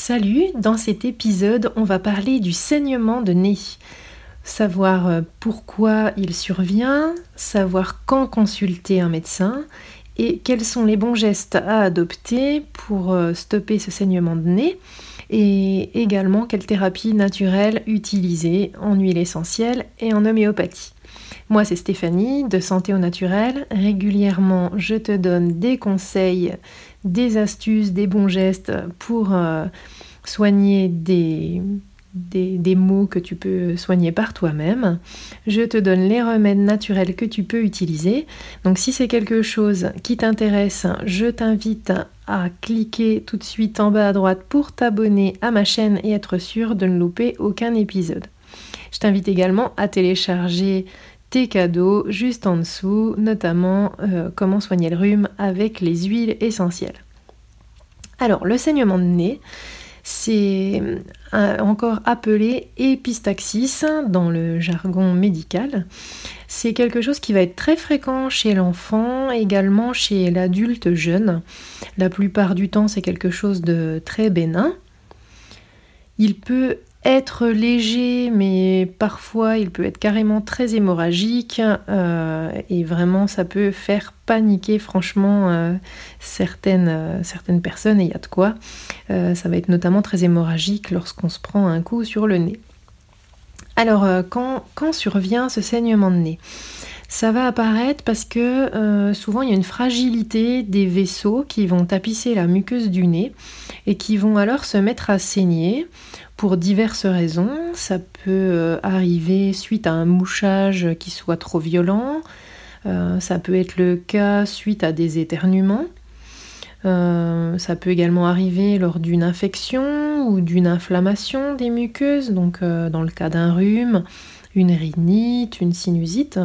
Salut, dans cet épisode, on va parler du saignement de nez. Savoir euh, pourquoi il survient, savoir quand consulter un médecin et quels sont les bons gestes à adopter pour euh, stopper ce saignement de nez et également quelle thérapie naturelle utiliser en huile essentielle et en homéopathie. Moi, c'est Stéphanie de Santé au Naturel. Régulièrement, je te donne des conseils, des astuces, des bons gestes pour euh, soigner des, des, des, mots que tu peux soigner par toi-même. Je te donne les remèdes naturels que tu peux utiliser. Donc si c'est quelque chose qui t'intéresse, je t'invite à cliquer tout de suite en bas à droite pour t'abonner à ma chaîne et être sûr de ne louper aucun épisode. Je t'invite également à télécharger tes cadeaux juste en dessous, notamment euh, comment soigner le rhume avec les huiles essentielles. Alors, le saignement de nez, c'est euh, encore appelé épistaxis dans le jargon médical. C'est quelque chose qui va être très fréquent chez l'enfant, également chez l'adulte jeune. La plupart du temps, c'est quelque chose de très bénin. Il peut être léger, mais parfois il peut être carrément très hémorragique euh, et vraiment ça peut faire paniquer franchement euh, certaines, euh, certaines personnes et il y a de quoi. ça va être notamment très hémorragique lorsqu'on se prend un coup sur le nez. Alors quand, quand survient ce saignement de nez? Ça va apparaître parce que souvent il y a une fragilité des vaisseaux qui vont tapisser la muqueuse du nez et qui vont alors se mettre à saigner pour diverses raisons. Ça peut euh, arriver suite à un mouchage qui soit trop violent. Euh, ça peut être le cas suite à des éternuements. Euh, ça peut également arriver lors d'une infection ou d'une inflammation des muqueuses, donc dans le cas d'un rhume, une rhinite, une sinusite.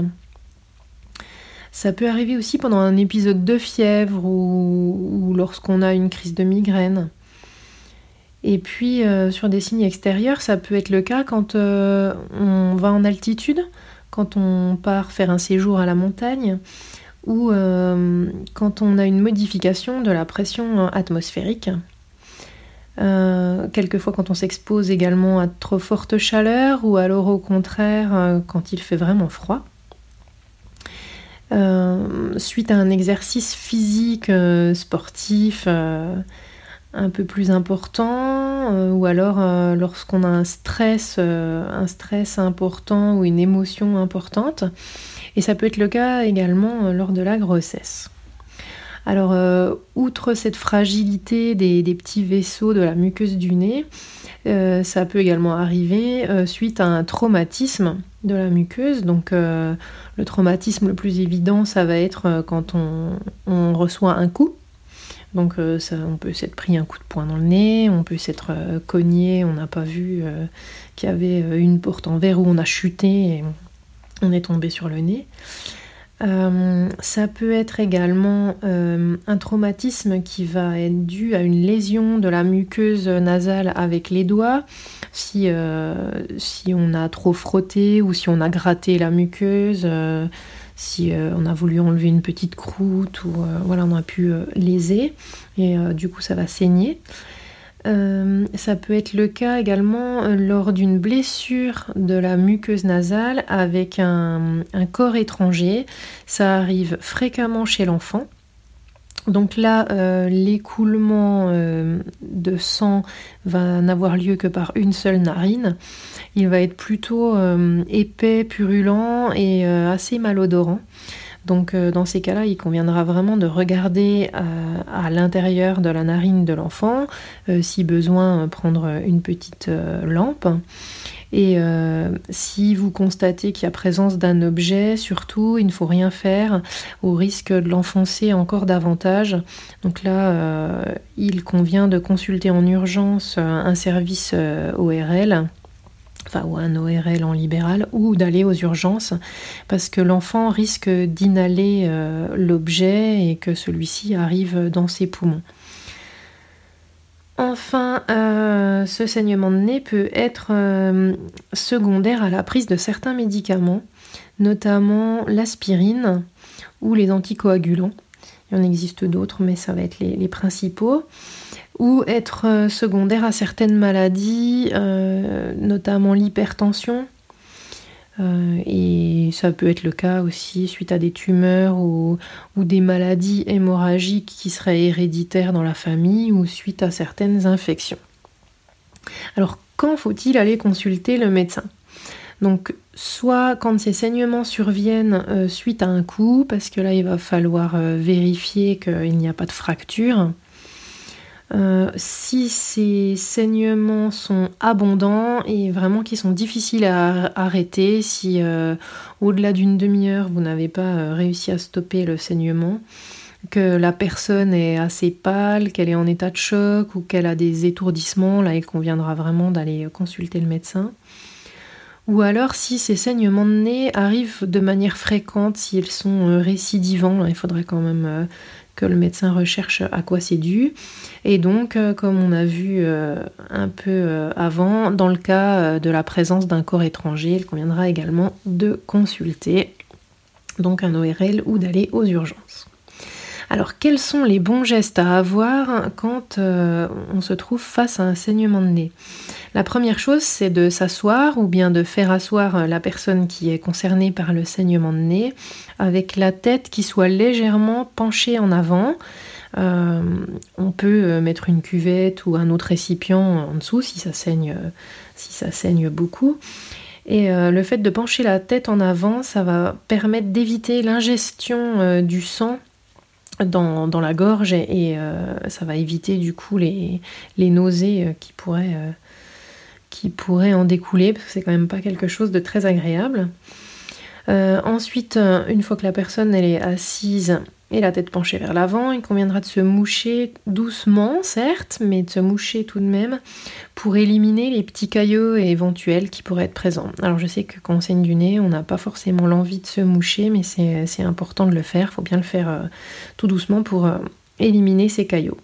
Ça peut arriver aussi pendant un épisode de fièvre ou lorsqu'on a une crise de migraine. Et puis euh, sur des signes extérieurs, ça peut être le cas quand euh, on va en altitude, quand on part faire un séjour à la montagne, ou euh, quand on a une modification de la pression atmosphérique. quelquefois quand on s'expose également à trop forte chaleur, ou alors au contraire quand il fait vraiment froid. Suite à un exercice physique sportif un peu plus important euh, ou alors euh, lorsqu'on a un stress, euh, un stress important ou une émotion importante. Et ça peut être le cas également lors de la grossesse. Alors, outre cette fragilité des, petits vaisseaux de la muqueuse du nez, ça peut également arriver suite à un traumatisme de la muqueuse. Donc, le traumatisme le plus évident, ça va être quand on, reçoit un coup donc euh, on peut s'être pris un coup de poing dans le nez, on peut s'être euh, cogné, on n'a pas vu euh, qu'il y avait une porte en verre où on a chuté et on est tombé sur le nez. Ça peut être également un traumatisme qui va être dû à une lésion de la muqueuse nasale avec les doigts, si, si on a trop frotté ou si on a gratté la muqueuse si euh, on a voulu enlever une petite croûte ou euh, voilà, on a pu euh, léser et du coup ça va saigner. Ça peut être le cas également lors d'une blessure de la muqueuse nasale avec un corps étranger. Ça arrive fréquemment chez l'enfant. Donc là, euh, l'écoulement euh, de sang va n'avoir lieu que par une seule narine. Il va être plutôt euh, épais, purulent et assez malodorant. Donc dans ces cas-là, il conviendra vraiment de regarder à l'intérieur de la narine de l'enfant, si besoin prendre une petite lampe. Et euh, si vous constatez qu'il y a présence d'un objet, surtout, il ne faut rien faire au risque de l'enfoncer encore davantage. Donc là, euh, il convient de consulter en urgence un service euh, ORL enfin ou un ORL en libéral, ou d'aller aux urgences, parce que l'enfant risque d'inhaler l'objet et que celui-ci arrive dans ses poumons. Enfin, euh, ce saignement de nez peut être euh, secondaire à la prise de certains médicaments, notamment l'aspirine ou les anticoagulants. Il en existe d'autres, mais ça va être les, principaux. ou être euh, secondaire à certaines maladies, euh, notamment l'hypertension. Euh, et ça peut être le cas aussi suite à des tumeurs ou, des maladies hémorragiques qui seraient héréditaires dans la famille ou suite à certaines infections. Alors quand faut-il aller consulter le médecin? Donc, soit quand ces saignements surviennent suite à un coup, parce que là, il va falloir vérifier qu'il n'y a pas de fracture, euh, si ces saignements sont abondants et vraiment qui sont difficiles à arrêter, si euh, au-delà d'une demi-heure vous n'avez pas euh, réussi à stopper le saignement, que la personne est assez pâle, qu'elle est en état de choc ou qu'elle a des étourdissements, là il conviendra vraiment d'aller consulter le médecin. Ou alors si ces saignements de nez arrivent de manière fréquente, s'ils sont récidivants, il faudrait quand même que le médecin recherche à quoi c'est dû. Et donc, euh, comme on a vu euh, un peu euh, avant, dans le cas de la présence d'un corps étranger, il conviendra également de consulter donc un ORL ou d'aller aux urgences. Alors, quels sont les bons gestes à avoir quand on se trouve face à un saignement de nez? La première chose, c'est de s'asseoir ou bien de faire asseoir la personne qui est concernée par le saignement de nez avec la tête qui soit légèrement penchée en avant. Euh, on peut euh, mettre une cuvette ou un autre récipient en dessous euh, si ça saigne beaucoup. Et le fait de pencher la tête en avant, ça va permettre d'éviter l'ingestion du sang dans, la gorge et, ça va éviter du coup les, nausées qui pourraient, qui pourraient en découler parce que c'est quand même pas quelque chose de très agréable. Euh, ensuite, euh, une fois que la personne elle est assise et la tête penchée vers l'avant, il conviendra de se moucher doucement, certes, mais de se moucher tout de même pour éliminer les petits caillots éventuels qui pourraient être présents. Alors je sais que quand on saigne du nez, on n'a pas forcément l'envie de se moucher, mais c'est important de le faire, il faut bien le faire euh, tout doucement pour éliminer ces caillots.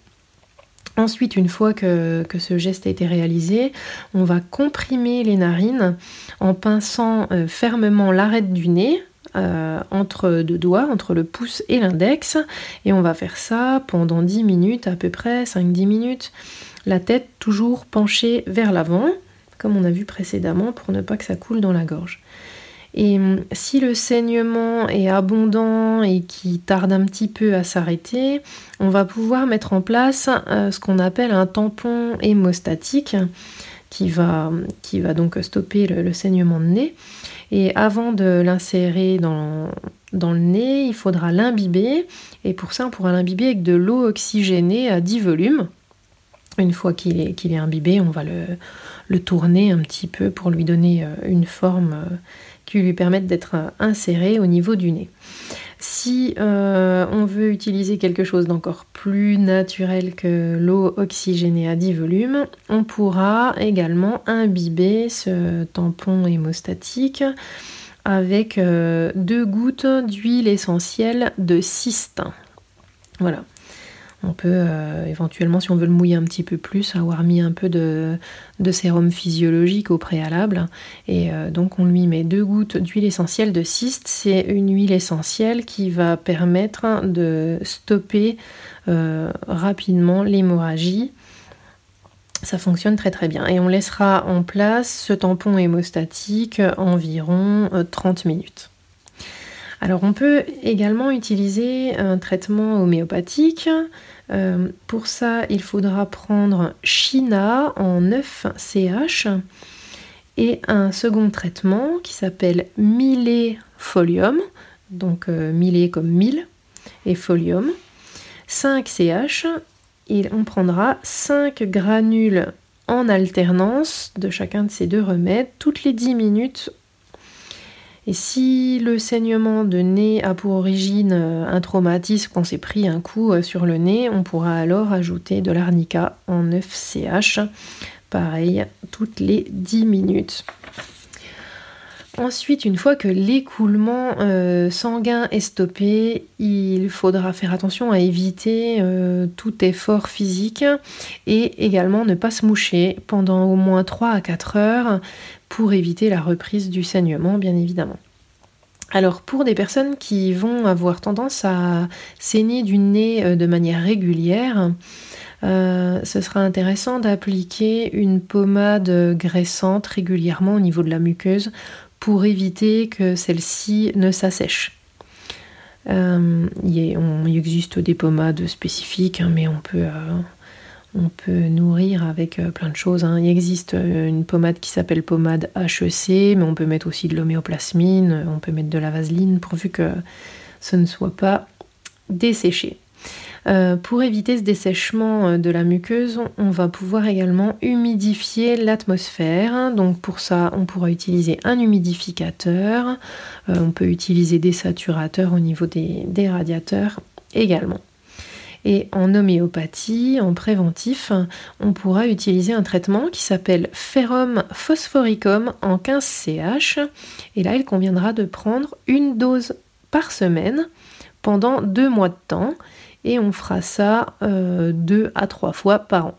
Ensuite, une fois que, ce geste a été réalisé, on va comprimer les narines en pinçant euh, fermement l'arête du nez euh, entre deux doigts, entre le pouce et l'index. Et on va faire ça pendant 10 minutes, à peu près 5-10 minutes. La tête toujours penchée vers l'avant, comme on a vu précédemment, pour ne pas que ça coule dans la gorge. Et hum, si le saignement est abondant et qui tarde un petit peu à s'arrêter, on va pouvoir mettre en place euh, ce qu'on appelle un tampon hémostatique qui va, qui va donc stopper le, saignement de nez. Et avant de l'insérer dans, le nez, il faudra l'imbiber. Et pour ça, on pourra l'imbiber avec de l'eau oxygénée à 10 volumes. Une fois qu'il est, est imbibé, on va le, le, tourner un petit peu pour lui donner euh, une forme euh, qui lui permettent d'être insérés au niveau du nez. Si euh, on veut utiliser quelque chose d'encore plus naturel que l'eau oxygénée à 10 volumes, on pourra également imbiber ce tampon hémostatique avec euh, deux gouttes d'huile essentielle de cystin. Voilà. On peut euh, éventuellement, si on veut le mouiller un petit peu plus, avoir mis un peu de, sérum physiologique au préalable. Et euh, donc on lui met deux gouttes d'huile essentielle de cyste. C'est une huile essentielle qui va permettre de stopper euh, rapidement l'hémorragie. Ça fonctionne très très bien. Et on laissera en place ce tampon hémostatique environ 30 minutes. Alors on peut également utiliser un traitement homéopathique. Euh, pour ça, il faudra prendre China en 9 CH et un second traitement qui s'appelle Folium, donc euh, comme 1000 et Folium, 5 CH et on prendra 5 granules en alternance de chacun de ces deux remèdes toutes les 10 minutes et si le saignement de nez a pour origine euh, un traumatisme, qu'on s'est pris un coup euh, sur le nez, on pourra alors ajouter de l'arnica en 9CH, pareil, toutes les 10 minutes. Ensuite, une fois que l'écoulement euh, sanguin est stoppé, il faudra faire attention à éviter tout effort physique et également ne pas se moucher pendant au moins 3 à 4 heures pour éviter la reprise du saignement, bien évidemment. Alors pour des personnes qui vont avoir tendance à saigner du nez euh, de manière régulière, ce sera intéressant d'appliquer une pommade graissante régulièrement au niveau de la muqueuse pour éviter que celle-ci ne s'assèche. il, existe des pommades spécifiques, hein, mais on peut, on peut nourrir avec euh, plein de choses. Hein. Il existe euh, une pommade qui s'appelle pommade HEC, mais on peut mettre aussi de l'homéoplasmine, euh, on peut mettre de la vaseline pourvu que ce ne soit pas desséché. Pour éviter ce dessèchement de la muqueuse, on va pouvoir également humidifier l'atmosphère. Donc pour ça, on pourra utiliser un humidificateur, on peut utiliser des saturateurs au niveau des radiateurs également. Et en homéopathie, en préventif, on pourra utiliser un traitement qui s'appelle Ferrum phosphoricum en 15 CH. Et là, il conviendra de prendre une dose par semaine pendant deux mois de temps. Et on fera ça euh, deux à trois fois par an.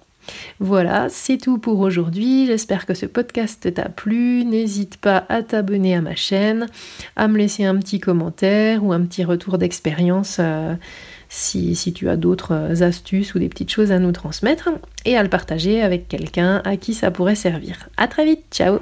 Voilà, c'est tout pour aujourd'hui. J'espère que ce podcast t'a plu. N'hésite pas à t'abonner à ma chaîne, à me laisser un petit commentaire ou un petit retour d'expérience. Euh, si, tu as d'autres astuces ou des petites choses à nous transmettre et à le partager avec quelqu'un à qui ça pourrait servir. À très vite, ciao